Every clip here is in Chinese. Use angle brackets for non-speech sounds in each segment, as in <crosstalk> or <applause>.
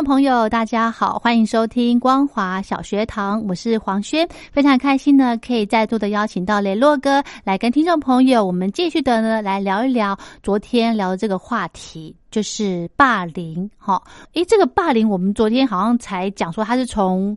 众朋友，大家好，欢迎收听光华小学堂，我是黄轩，非常开心呢，可以再度的邀请到雷洛哥来跟听众朋友，我们继续的呢来聊一聊昨天聊的这个话题，就是霸凌。哈，诶，这个霸凌，我们昨天好像才讲说，他是从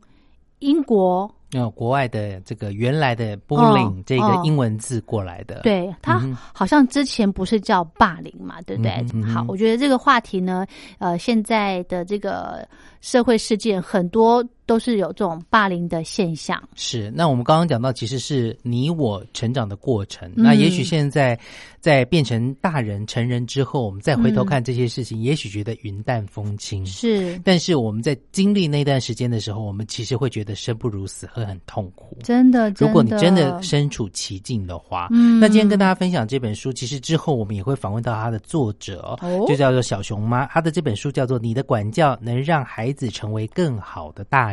英国。有国外的这个原来的 bullying 这个英文字过来的，对它好像之前不是叫霸凌嘛，对不对？好，我觉得这个话题呢，呃，现在的这个社会事件很多。都是有这种霸凌的现象。是，那我们刚刚讲到，其实是你我成长的过程。那也许现在在变成大人、成人之后，我们再回头看这些事情，也许觉得云淡风轻。是，但是我们在经历那段时间的时候，我们其实会觉得生不如死，会很痛苦。真的，如果你真的身处其境的话，嗯，那今天跟大家分享这本书，其实之后我们也会访问到他的作者，就叫做小熊妈。他的这本书叫做《你的管教能让孩子成为更好的大》。人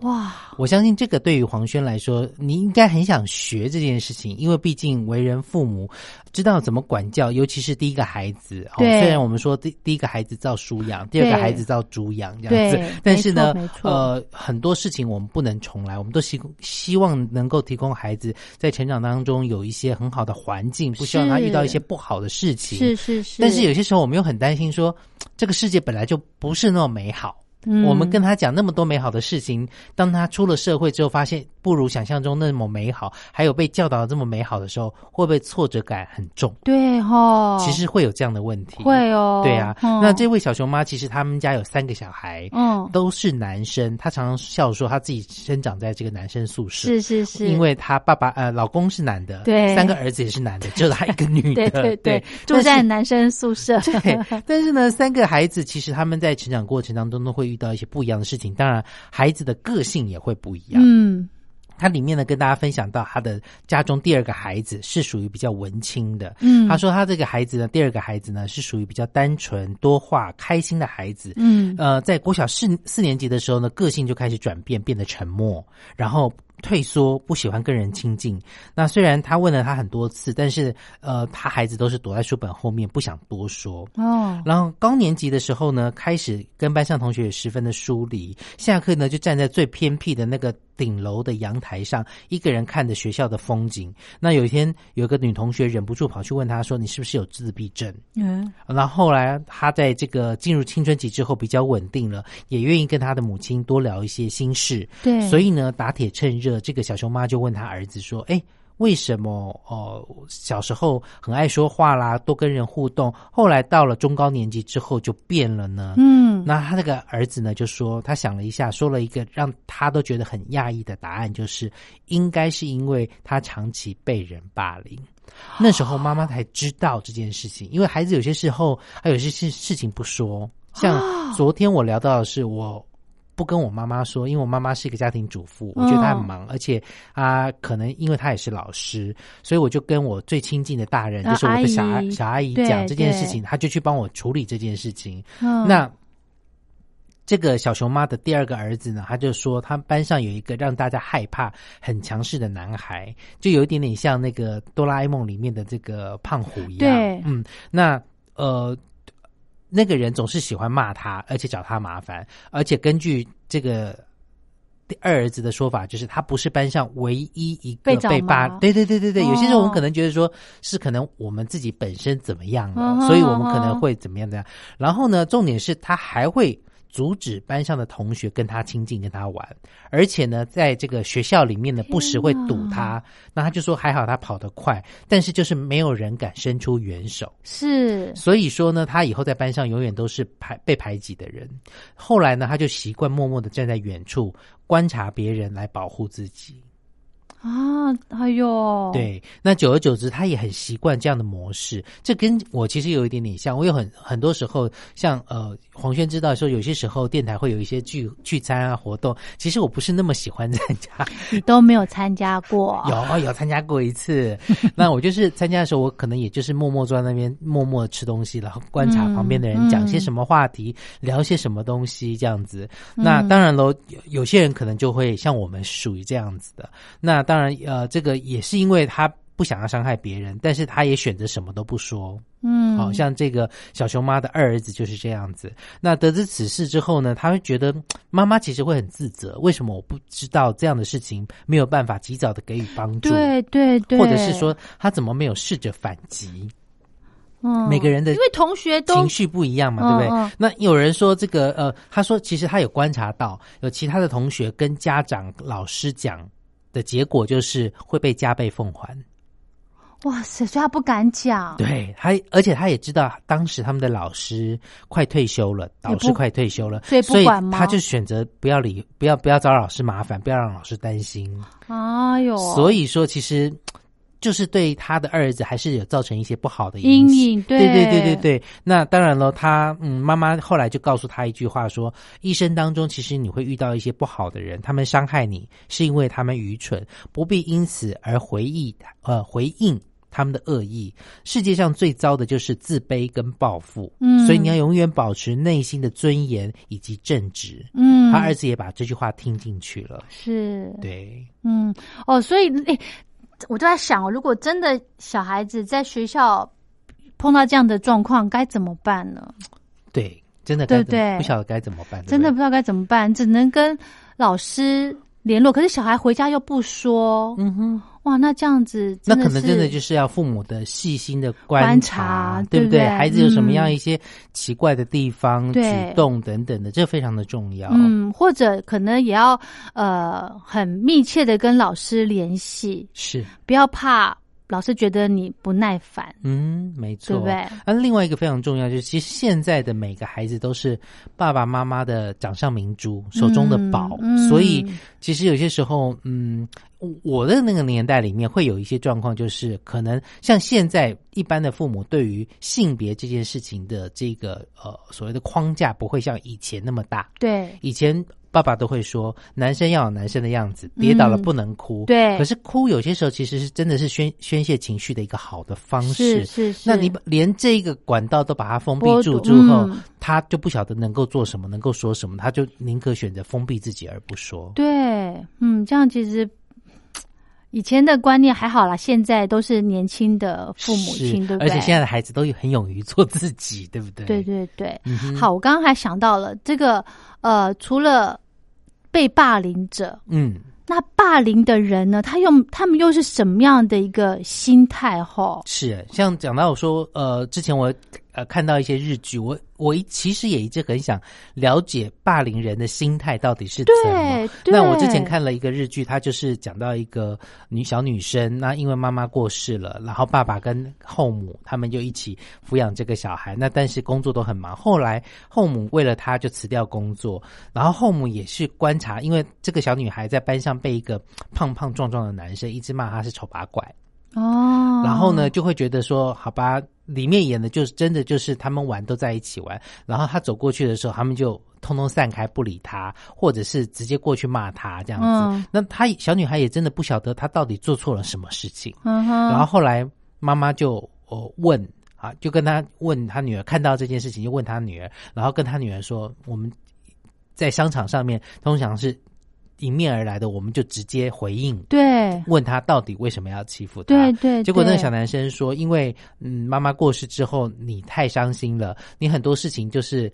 哇，我相信这个对于黄轩来说，你应该很想学这件事情，因为毕竟为人父母，知道怎么管教，尤其是第一个孩子。对，虽然我们说第第一个孩子造书养，第二个孩子造猪养这样子，但是呢，呃，很多事情我们不能重来，我们都希希望能够提供孩子在成长当中有一些很好的环境，不希望他遇到一些不好的事情。是是是，但是有些时候我们又很担心，说这个世界本来就不是那么美好。我们跟他讲那么多美好的事情，当他出了社会之后，发现不如想象中那么美好，还有被教导这么美好的时候，会不会挫折感很重？对哈，其实会有这样的问题。会哦，对啊。那这位小熊妈，其实他们家有三个小孩，嗯，都是男生。她常常笑说，她自己生长在这个男生宿舍，是是是，因为她爸爸呃老公是男的，对，三个儿子也是男的，只有她一个女的，对 <laughs> 对对，住 <laughs> 在男生宿舍。<laughs> 对，但是呢，三个孩子其实他们在成长过程当中都会遇到一些不一样的。事情当然，孩子的个性也会不一样。嗯，他里面呢跟大家分享到，他的家中第二个孩子是属于比较文青的。嗯，他说他这个孩子呢，第二个孩子呢是属于比较单纯、多话、开心的孩子。嗯，呃，在国小四四年级的时候呢，个性就开始转变，变得沉默，然后。退缩，不喜欢跟人亲近。那虽然他问了他很多次，但是呃，他孩子都是躲在书本后面，不想多说。哦。然后高年级的时候呢，开始跟班上同学也十分的疏离。下课呢，就站在最偏僻的那个顶楼的阳台上，一个人看着学校的风景。那有一天，有个女同学忍不住跑去问他说：“你是不是有自闭症？”嗯。然后后来他在这个进入青春期之后比较稳定了，也愿意跟他的母亲多聊一些心事。对。所以呢，打铁趁热。这个小熊妈就问他儿子说：“哎，为什么哦？小时候很爱说话啦，多跟人互动，后来到了中高年级之后就变了呢？”嗯，那他那个儿子呢就说，他想了一下，说了一个让他都觉得很讶异的答案，就是应该是因为他长期被人霸凌。那时候妈妈才知道这件事情，因为孩子有些时候还有些事事情不说，像昨天我聊到的是我。不跟我妈妈说，因为我妈妈是一个家庭主妇，我觉得她很忙，而且啊，可能因为她也是老师，所以我就跟我最亲近的大人，就是我的小小阿姨讲这件事情，她就去帮我处理这件事情。那这个小熊妈的第二个儿子呢，他就说他班上有一个让大家害怕、很强势的男孩，就有一点点像那个哆啦 A 梦里面的这个胖虎一样。嗯，那呃，那个人总是喜欢骂他，而且找他麻烦，而且根据这个。第二儿子的说法就是，他不是班上唯一一个被霸。对对对对对，有些时候我们可能觉得说是可能我们自己本身怎么样了，所以我们可能会怎么样怎样。然后呢，重点是他还会。阻止班上的同学跟他亲近，跟他玩，而且呢，在这个学校里面呢，不时会堵他。那他就说还好他跑得快，但是就是没有人敢伸出援手。是，所以说呢，他以后在班上永远都是排被排挤的人。后来呢，他就习惯默默的站在远处观察别人来保护自己。啊，哎呦，对，那久而久之，他也很习惯这样的模式。这跟我其实有一点点像。我有很很多时候，像呃，黄轩知道说，有些时候电台会有一些聚聚餐啊活动，其实我不是那么喜欢参加。你 <laughs> 都没有参加过？有有参加过一次。<laughs> 那我就是参加的时候，我可能也就是默默坐在那边，默默吃东西，然后观察旁边的人讲些什么话题，聊些什么东西这样子。那当然喽，有有些人可能就会像我们属于这样子的。那当然，呃，这个也是因为他不想要伤害别人，但是他也选择什么都不说。嗯，好像这个小熊妈的二儿子就是这样子。那得知此事之后呢，他会觉得妈妈其实会很自责，为什么我不知道这样的事情，没有办法及早的给予帮助？对对对，或者是说他怎么没有试着反击？嗯，每个人的因为同学都情绪不一样嘛，对不对？那有人说这个呃，他说其实他有观察到有其他的同学跟家长、老师讲。的结果就是会被加倍奉还。哇塞！所以他不敢讲。对他，而且他也知道当时他们的老师快退休了，导师快退休了，所以不管他就选择不要理，不要不要找老师麻烦，不要让老师担心。哎呦！所以说，其实。就是对他的二儿子还是有造成一些不好的阴影，对对对对对。那当然了，他嗯，妈妈后来就告诉他一句话说：一生当中其实你会遇到一些不好的人，他们伤害你是因为他们愚蠢，不必因此而回忆呃回应他们的恶意。世界上最糟的就是自卑跟报复，嗯，所以你要永远保持内心的尊严以及正直。嗯，他儿子也把这句话听进去了，是对，嗯哦，所以诶。我就在想，如果真的小孩子在学校碰到这样的状况，该怎么办呢？对，真的对对，不晓得该怎么办，真的不知道该怎么办，只能跟老师联络。可是小孩回家又不说，嗯哼。哇，那这样子，那可能真的就是要父母的细心的观察，对不对？孩子有什么样一些奇怪的地方、举动等等的，这非常的重要。嗯，或者可能也要呃很密切的跟老师联系，是不要怕。老是觉得你不耐烦，嗯，没错，对不对？那另外一个非常重要就是，其实现在的每个孩子都是爸爸妈妈的掌上明珠，手中的宝，所以其实有些时候，嗯，我的那个年代里面会有一些状况，就是可能像现在一般的父母对于性别这件事情的这个呃所谓的框架，不会像以前那么大，对，以前。爸爸都会说，男生要有男生的样子，跌倒了不能哭。对，可是哭有些时候其实是真的是宣宣泄情绪的一个好的方式。是是是。那你连这个管道都把它封闭住之后，他就不晓得能够做什么，能够说什么，他就宁可选择封闭自己而不说。对，嗯，这样其实以前的观念还好啦，现在都是年轻的父母亲，对不对？而且现在的孩子都很勇于做自己，对不对？对对对。好，我刚刚还想到了这个，呃，除了。被霸凌者，嗯，那霸凌的人呢？他用他们又是什么样的一个心态？哈，是像讲到我说，呃，之前我。呃，看到一些日剧，我我其实也一直很想了解霸凌人的心态到底是怎么。那我之前看了一个日剧，它就是讲到一个女小女生，那因为妈妈过世了，然后爸爸跟后母他们就一起抚养这个小孩。那但是工作都很忙，后来后母为了她就辞掉工作，然后后母也是观察，因为这个小女孩在班上被一个胖胖壮壮的男生一直骂她是丑八怪。哦，然后呢，就会觉得说，好吧，里面演的就是真的就是他们玩都在一起玩，然后他走过去的时候，他们就通通散开不理他，或者是直接过去骂他这样子。那他小女孩也真的不晓得他到底做错了什么事情。嗯哼。然后后来妈妈就哦问啊，就跟他问他女儿看到这件事情，就问他女儿，然后跟他女儿说，我们。在商场上面，通常是迎面而来的，我们就直接回应，对，问他到底为什么要欺负他？对对。结果那个小男生说：“因为嗯，妈妈过世之后，你太伤心了，你很多事情就是。”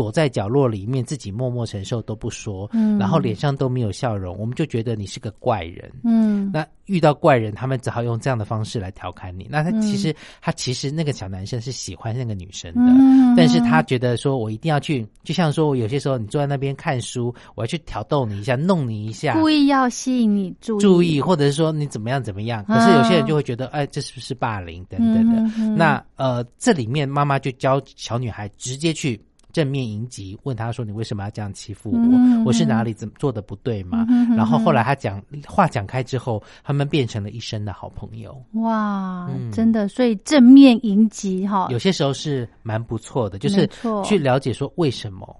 躲在角落里面，自己默默承受都不说，嗯，然后脸上都没有笑容，我们就觉得你是个怪人，嗯。那遇到怪人，他们只好用这样的方式来调侃你。那他其实，他其实那个小男生是喜欢那个女生的，嗯但是他觉得说我一定要去，就像说我有些时候你坐在那边看书，我要去挑逗你一下，弄你一下，故意要吸引你注意，注意，或者是说你怎么样怎么样。可是有些人就会觉得，哎，这是不是霸凌等等的？那呃，这里面妈妈就教小女孩直接去。正面迎击，问他说：“你为什么要这样欺负我？我是哪里怎么做的不对吗？”然后后来他讲话讲开之后，他们变成了一生的好朋友。哇，真的，所以正面迎击哈，有些时候是蛮不错的，就是去了解说为什么。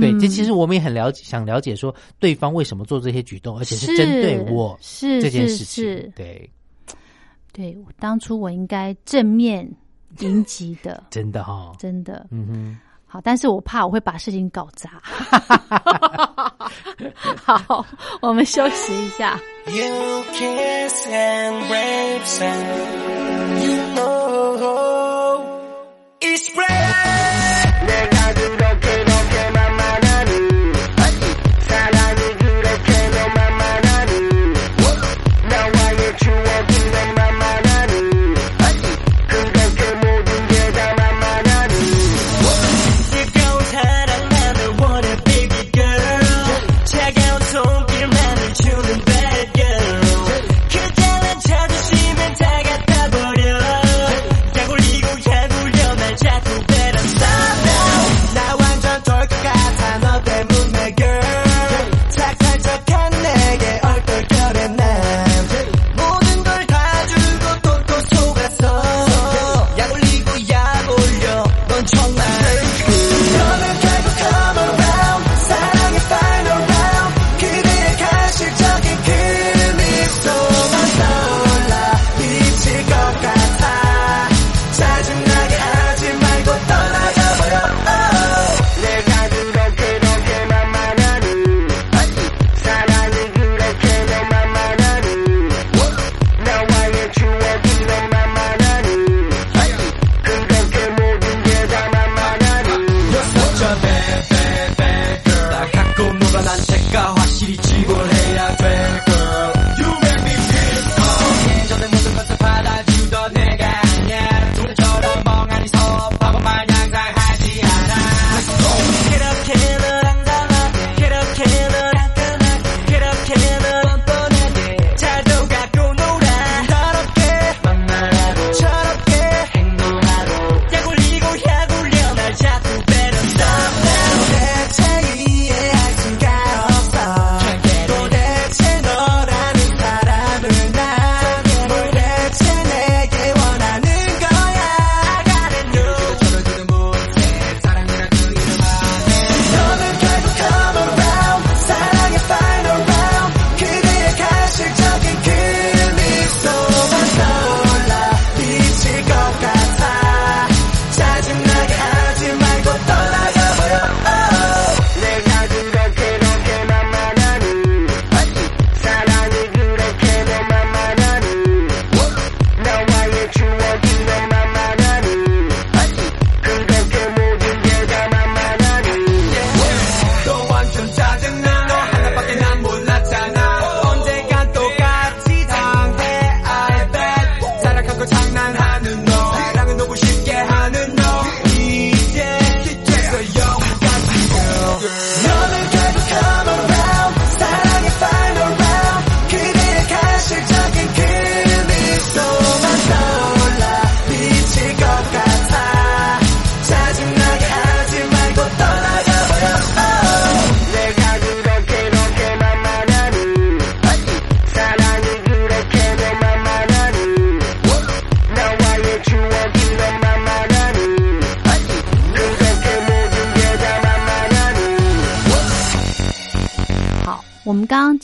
对，这其实我们也很了解，想了解说对方为什么做这些举动，而且是针对我是这件事情。对，对，当初我应该正面迎击的，<laughs> 真的哈，真的，嗯哼。好，但是我怕我会把事情搞砸。<laughs> 好，我们休息一下。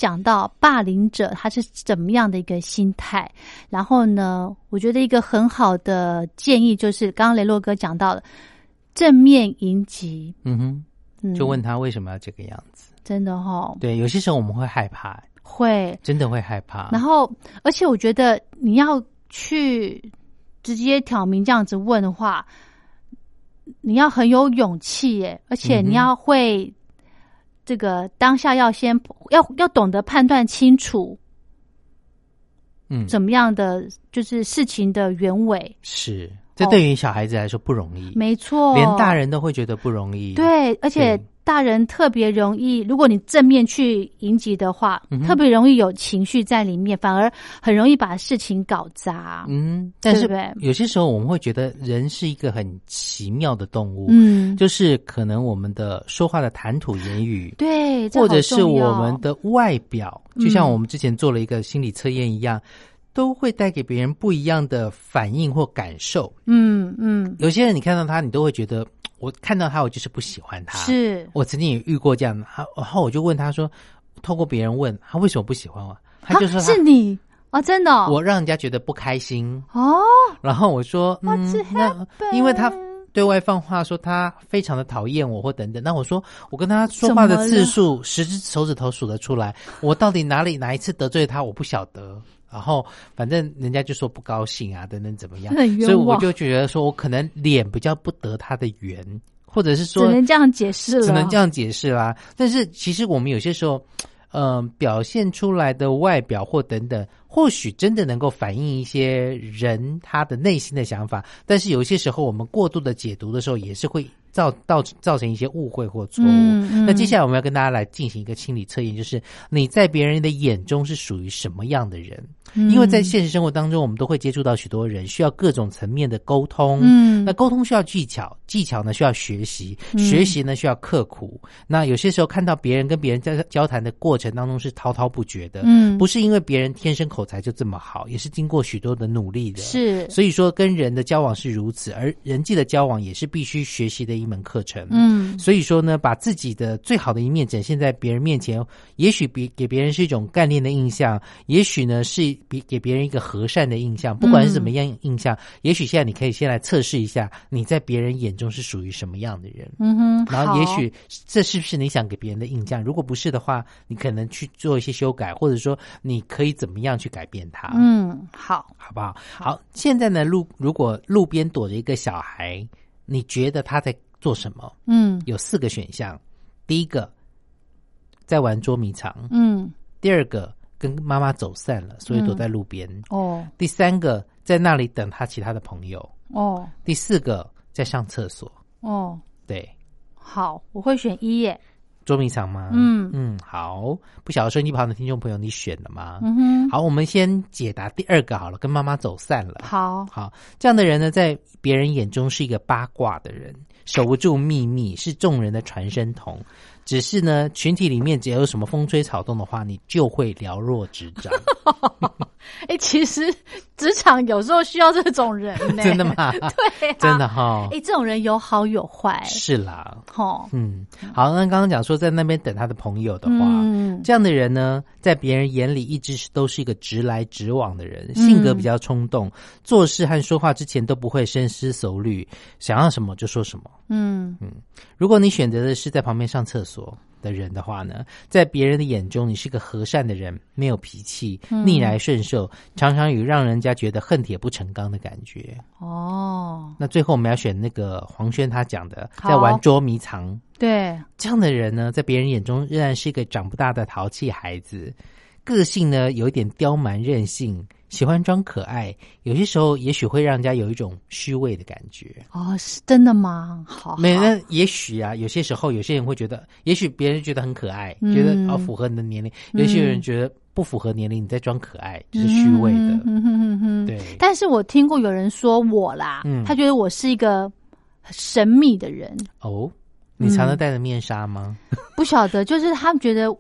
讲到霸凌者他是怎么样的一个心态，然后呢，我觉得一个很好的建议就是刚刚雷洛哥讲到的正面迎击，嗯哼，就问他为什么要这个样子。真的哈，对，有些时候我们会害怕，会。真的会害怕。然后，而且我觉得你要去直接挑明这样子问的话，你要很有勇气耶，而且你要会这个当下要先要要懂得判断清楚，嗯，怎么样的就是事情的原委是。这对于小孩子来说不容易，没错，连大人都会觉得不容易。对，而且大人特别容易，如果你正面去迎击的话，特别容易有情绪在里面，反而很容易把事情搞砸。嗯，但是有些时候我们会觉得人是一个很奇妙的动物，嗯，就是可能我们的说话的谈吐言语，对，或者是我们的外表，就像我们之前做了一个心理测验一样。都会带给别人不一样的反应或感受。嗯嗯，有些人你看到他，你都会觉得我看到他，我就是不喜欢他。是我曾经也遇过这样的，然后我就问他说，透过别人问他为什么不喜欢我，他就说是你啊，真的，我让人家觉得不开心哦。然后我说，嗯，那因为他对外放话说他非常的讨厌我或等等。那我说我跟他说话的次数，十只手指头数得出来，我到底哪里哪一次得罪他，我不晓得。然后反正人家就说不高兴啊，等等怎么样？所以我就觉得说我可能脸比较不得他的缘，或者是说只能这样解释了，只能这样解释啦。但是其实我们有些时候，嗯，表现出来的外表或等等，或许真的能够反映一些人他的内心的想法。但是有些时候我们过度的解读的时候，也是会。造造造成一些误会或错误。那接下来我们要跟大家来进行一个心理测验，就是你在别人的眼中是属于什么样的人？因为在现实生活当中，我们都会接触到许多人，需要各种层面的沟通。嗯，那沟通需要技巧，技巧呢需要学习，学习呢需要刻苦。那有些时候看到别人跟别人在交谈的过程当中是滔滔不绝的，嗯，不是因为别人天生口才就这么好，也是经过许多的努力的。是，所以说跟人的交往是如此，而人际的交往也是必须学习的一。一门课程，嗯，所以说呢，把自己的最好的一面展现在别人面前，也许比给别人是一种干练的印象，也许呢是比给别人一个和善的印象。不管是怎么样印象，也许现在你可以先来测试一下，你在别人眼中是属于什么样的人。嗯哼，然后也许这是不是你想给别人的印象？如果不是的话，你可能去做一些修改，或者说你可以怎么样去改变它？嗯，好，好不好？好，现在呢，路如果路边躲着一个小孩，你觉得他在？做什么？嗯，有四个选项。第一个，在玩捉迷藏。嗯。第二个，跟妈妈走散了，所以躲在路边。哦。第三个，在那里等他其他的朋友。哦。第四个，在上厕所。哦。对。好，我会选一耶。捉迷藏吗？嗯嗯。好，不晓得收音机旁的听众朋友，你选了吗？嗯哼。好，我们先解答第二个好了，跟妈妈走散了。好。好，这样的人呢，在别人眼中是一个八卦的人。守不住秘密，是众人的传声筒。只是呢，群体里面只要有什么风吹草动的话，你就会了若指掌。<laughs> 哎，其实职场有时候需要这种人呢。<laughs> 真的吗？对，<laughs> 真的哈。哎，这种人有好有坏。是啦，哈，嗯，好。那刚刚讲说在那边等他的朋友的话，嗯这样的人呢，在别人眼里一直是都是一个直来直往的人，性格比较冲动，做事和说话之前都不会深思熟虑，想要什么就说什么。嗯嗯，如果你选择的是在旁边上厕所的人的话呢，在别人的眼中，你是个和善的人，没有脾气，逆来顺受，常常有让人家觉得恨铁不成钢的感觉。哦，那最后我们要选那个黄轩他讲的，在玩捉迷藏。对，这样的人呢，在别人眼中仍然是一个长不大的淘气孩子，个性呢有一点刁蛮任性。喜欢装可爱，有些时候也许会让人家有一种虚伪的感觉。哦，是真的吗？好，没那也许啊，有些时候有些人会觉得，也许别人觉得很可爱，觉得哦符合你的年龄；有些人觉得不符合年龄，你在装可爱，就是虚伪的。嗯哼哼哼，对。但是我听过有人说我啦，他觉得我是一个神秘的人。哦，你常常戴着面纱吗？不晓得，就是他们觉得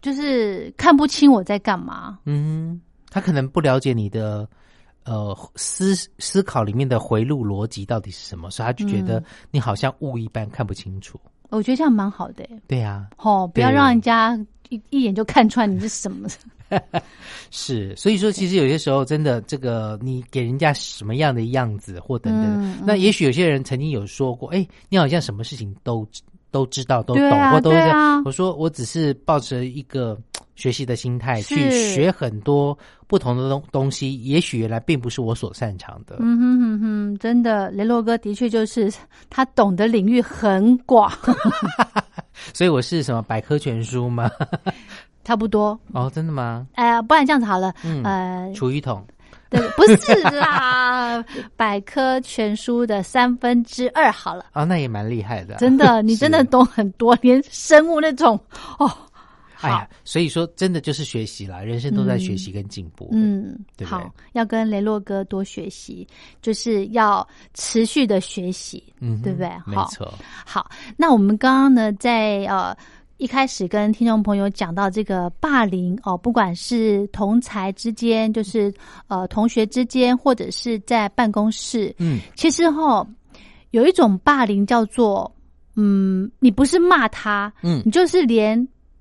就是看不清我在干嘛。嗯。他可能不了解你的，呃，思思考里面的回路逻辑到底是什么，所以他就觉得你好像雾一般看不清楚。我觉得这样蛮好的。对呀，哦，不要让人家一一眼就看穿你是什么。<laughs> 是，所以说其实有些时候真的，这个你给人家什么样的样子或等等，那也许有些人曾经有说过，哎，你好像什么事情都都知道、都懂，或都是。我说我只是抱着一个学习的心态去学很多不同的东东西，也许原来并不是我所擅长的。嗯哼哼哼，真的，雷洛哥的确就是他懂的领域很广，<laughs> 所以我是什么百科全书吗？<laughs> 差不多哦，真的吗？哎，不然这样子好了，呃，厨余桶。对，不是啦，<laughs> 百科全书的三分之二好了。啊，那也蛮厉害的。真的，你真的懂很多，连生物那种哦。哎呀，所以说真的就是学习啦，人生都在学习跟进步。嗯，对好，要跟雷洛哥多学习，就是要持续的学习，嗯，对不对？没错。好，那我们刚刚呢，在呃。一开始跟听众朋友讲到这个霸凌哦，不管是同才之间，就是呃同学之间，或者是在办公室，嗯，其实哈有一种霸凌叫做，嗯，你不是骂他，嗯，你就是连。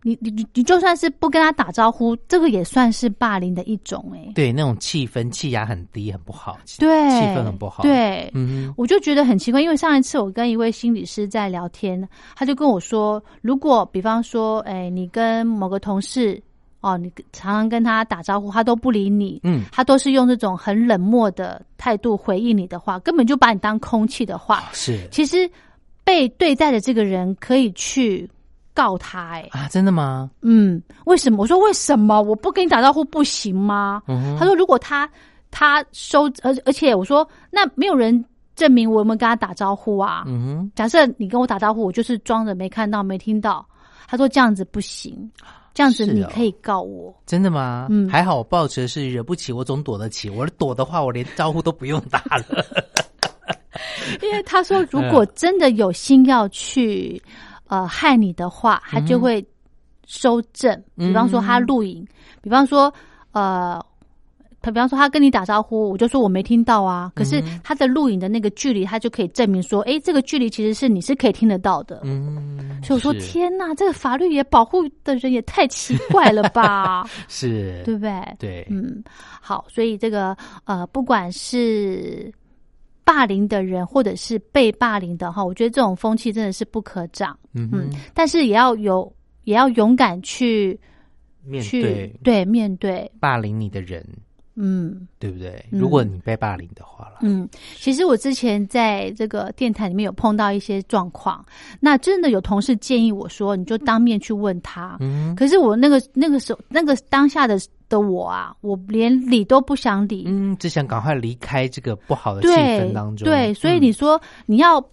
你你你你就算是不跟他打招呼，这个也算是霸凌的一种哎。对，那种气氛气压很低，很不好。对，气氛很不好。对，嗯，我就觉得很奇怪，因为上一次我跟一位心理师在聊天，他就跟我说，如果比方说，哎，你跟某个同事哦，你常常跟他打招呼，他都不理你，嗯，他都是用这种很冷漠的态度回应你的话，根本就把你当空气的话。是，其实被对待的这个人可以去。告他哎啊，真的吗？嗯，为什么？我说为什么我不跟你打招呼不行吗？他说如果他他收，而而且我说那没有人证明我有没有跟他打招呼啊。嗯哼，假设你跟我打招呼，我就是装着没看到没听到。他说这样子不行，这样子你可以告我。真的吗？嗯，还好我抱持是惹不起我总躲得起。我躲的话，我连招呼都不用打了。<laughs> 因为他说如果真的有心要去。呃，害你的话，他就会收证。比方说他录影，比方说呃，他比方说他跟你打招呼，我就说我没听到啊。可是他的录影的那个距离，他就可以证明说，哎，这个距离其实是你是可以听得到的。嗯，所以我说天哪，这个法律也保护的人也太奇怪了吧？<laughs> 是，对不对？对，嗯，好，所以这个呃，不管是。霸凌的人，或者是被霸凌的哈，我觉得这种风气真的是不可长。嗯嗯，但是也要有，也要勇敢去面对，对面对霸凌你的人。嗯，对不对？如果你被霸凌的话了，嗯，其实我之前在这个电台里面有碰到一些状况，那真的有同事建议我说，你就当面去问他。嗯，可是我那个那个时候那个当下的的我啊，我连理都不想理，嗯，只想赶快离开这个不好的气氛当中。对，所以你说你要。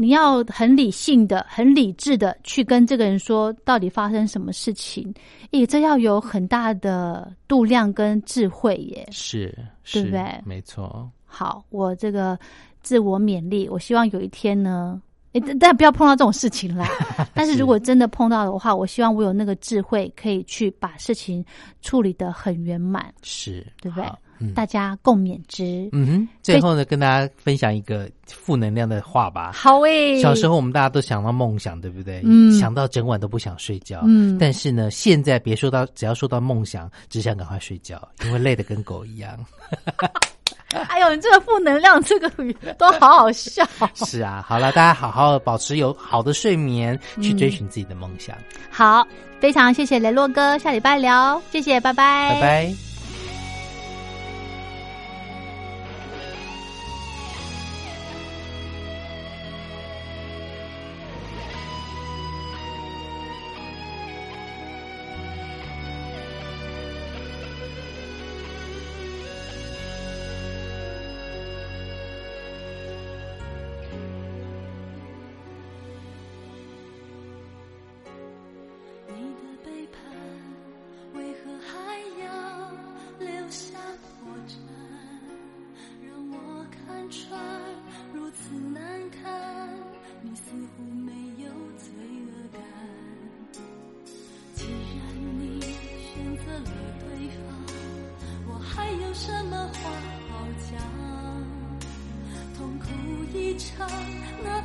你要很理性的、很理智的去跟这个人说，到底发生什么事情？诶，这要有很大的度量跟智慧耶。是，对不对？没错。好，我这个自我勉励，我希望有一天呢，诶，但不要碰到这种事情啦。<laughs> 但是如果真的碰到的话，我希望我有那个智慧，可以去把事情处理的很圆满。是，对不对？大家共勉之。嗯哼，最后呢，跟大家分享一个负能量的话吧。好诶，小时候我们大家都想到梦想，对不对？嗯，想到整晚都不想睡觉。嗯，但是呢，现在别说到，只要说到梦想，只想赶快睡觉，因为累得跟狗一样。<laughs> 哎呦，你这个负能量，这个都好好笑。<laughs> 是啊，好了，大家好好保持有好的睡眠，去追寻自己的梦想。好，非常谢谢雷洛哥，下礼拜聊，谢谢，拜拜，拜拜。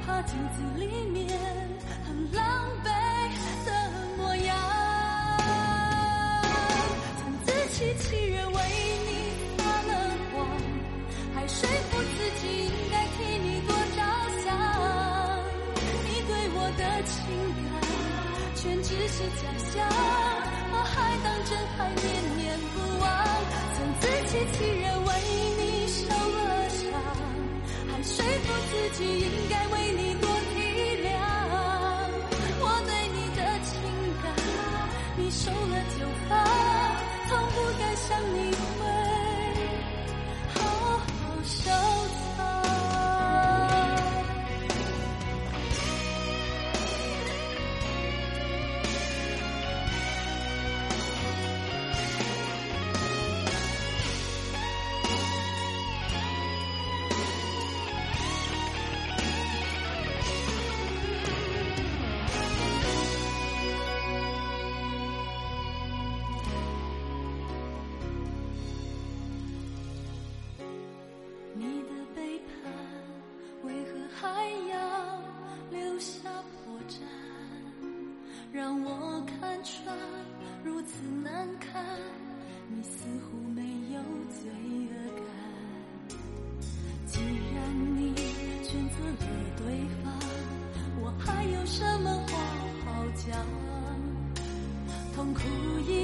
怕镜子里面就放，从不敢想你会好好守。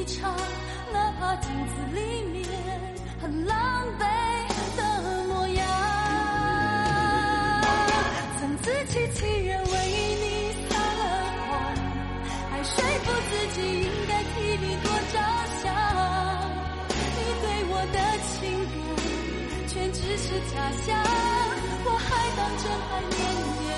一场，哪怕镜子里面很狼狈的模样。曾自欺欺人，为你撒了谎，还说服自己应该替你多着想。你对我的情感，全只是假象，我还当真还念念。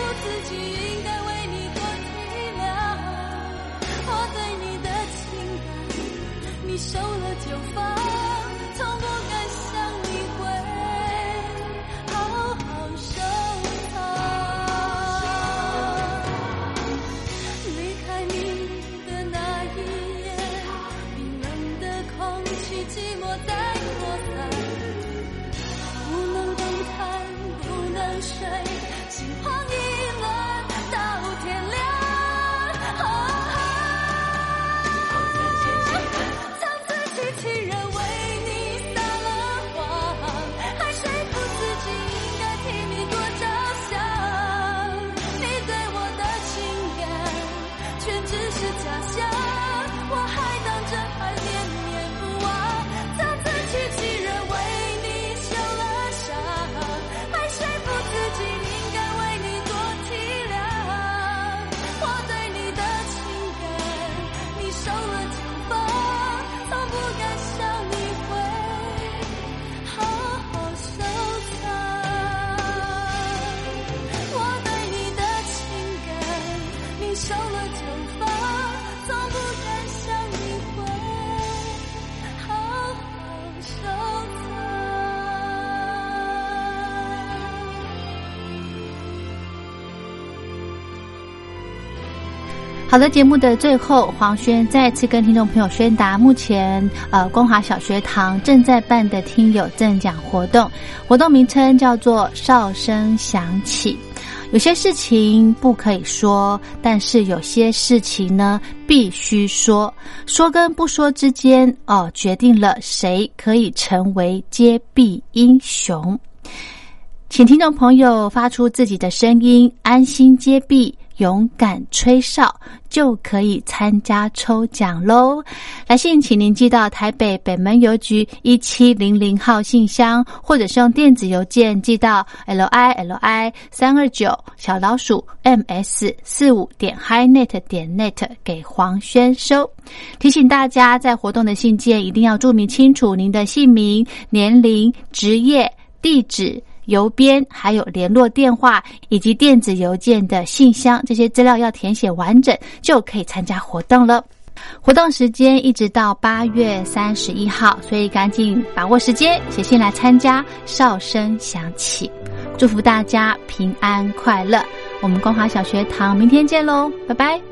我自己应该为你多体谅，我对你的情感，你收了就放。好的节目的最后，黄轩再次跟听众朋友宣达，目前呃光华小学堂正在办的听友赠奖活动，活动名称叫做“哨声响起”。有些事情不可以说，但是有些事情呢必须说。说跟不说之间，哦，决定了谁可以成为接臂英雄。请听众朋友发出自己的声音，安心接臂。勇敢吹哨就可以参加抽奖喽！来信请您寄到台北北门邮局一七零零号信箱，或者是用电子邮件寄到 l i l i 三二九小老鼠 m s 四五点 highnet 点 net 给黄轩收。提醒大家，在活动的信件一定要注明清楚您的姓名、年龄、职业、地址。邮编还有联络电话以及电子邮件的信箱，这些资料要填写完整，就可以参加活动了。活动时间一直到八月三十一号，所以赶紧把握时间写信来参加。哨声响起，祝福大家平安快乐。我们光华小学堂明天见喽，拜拜。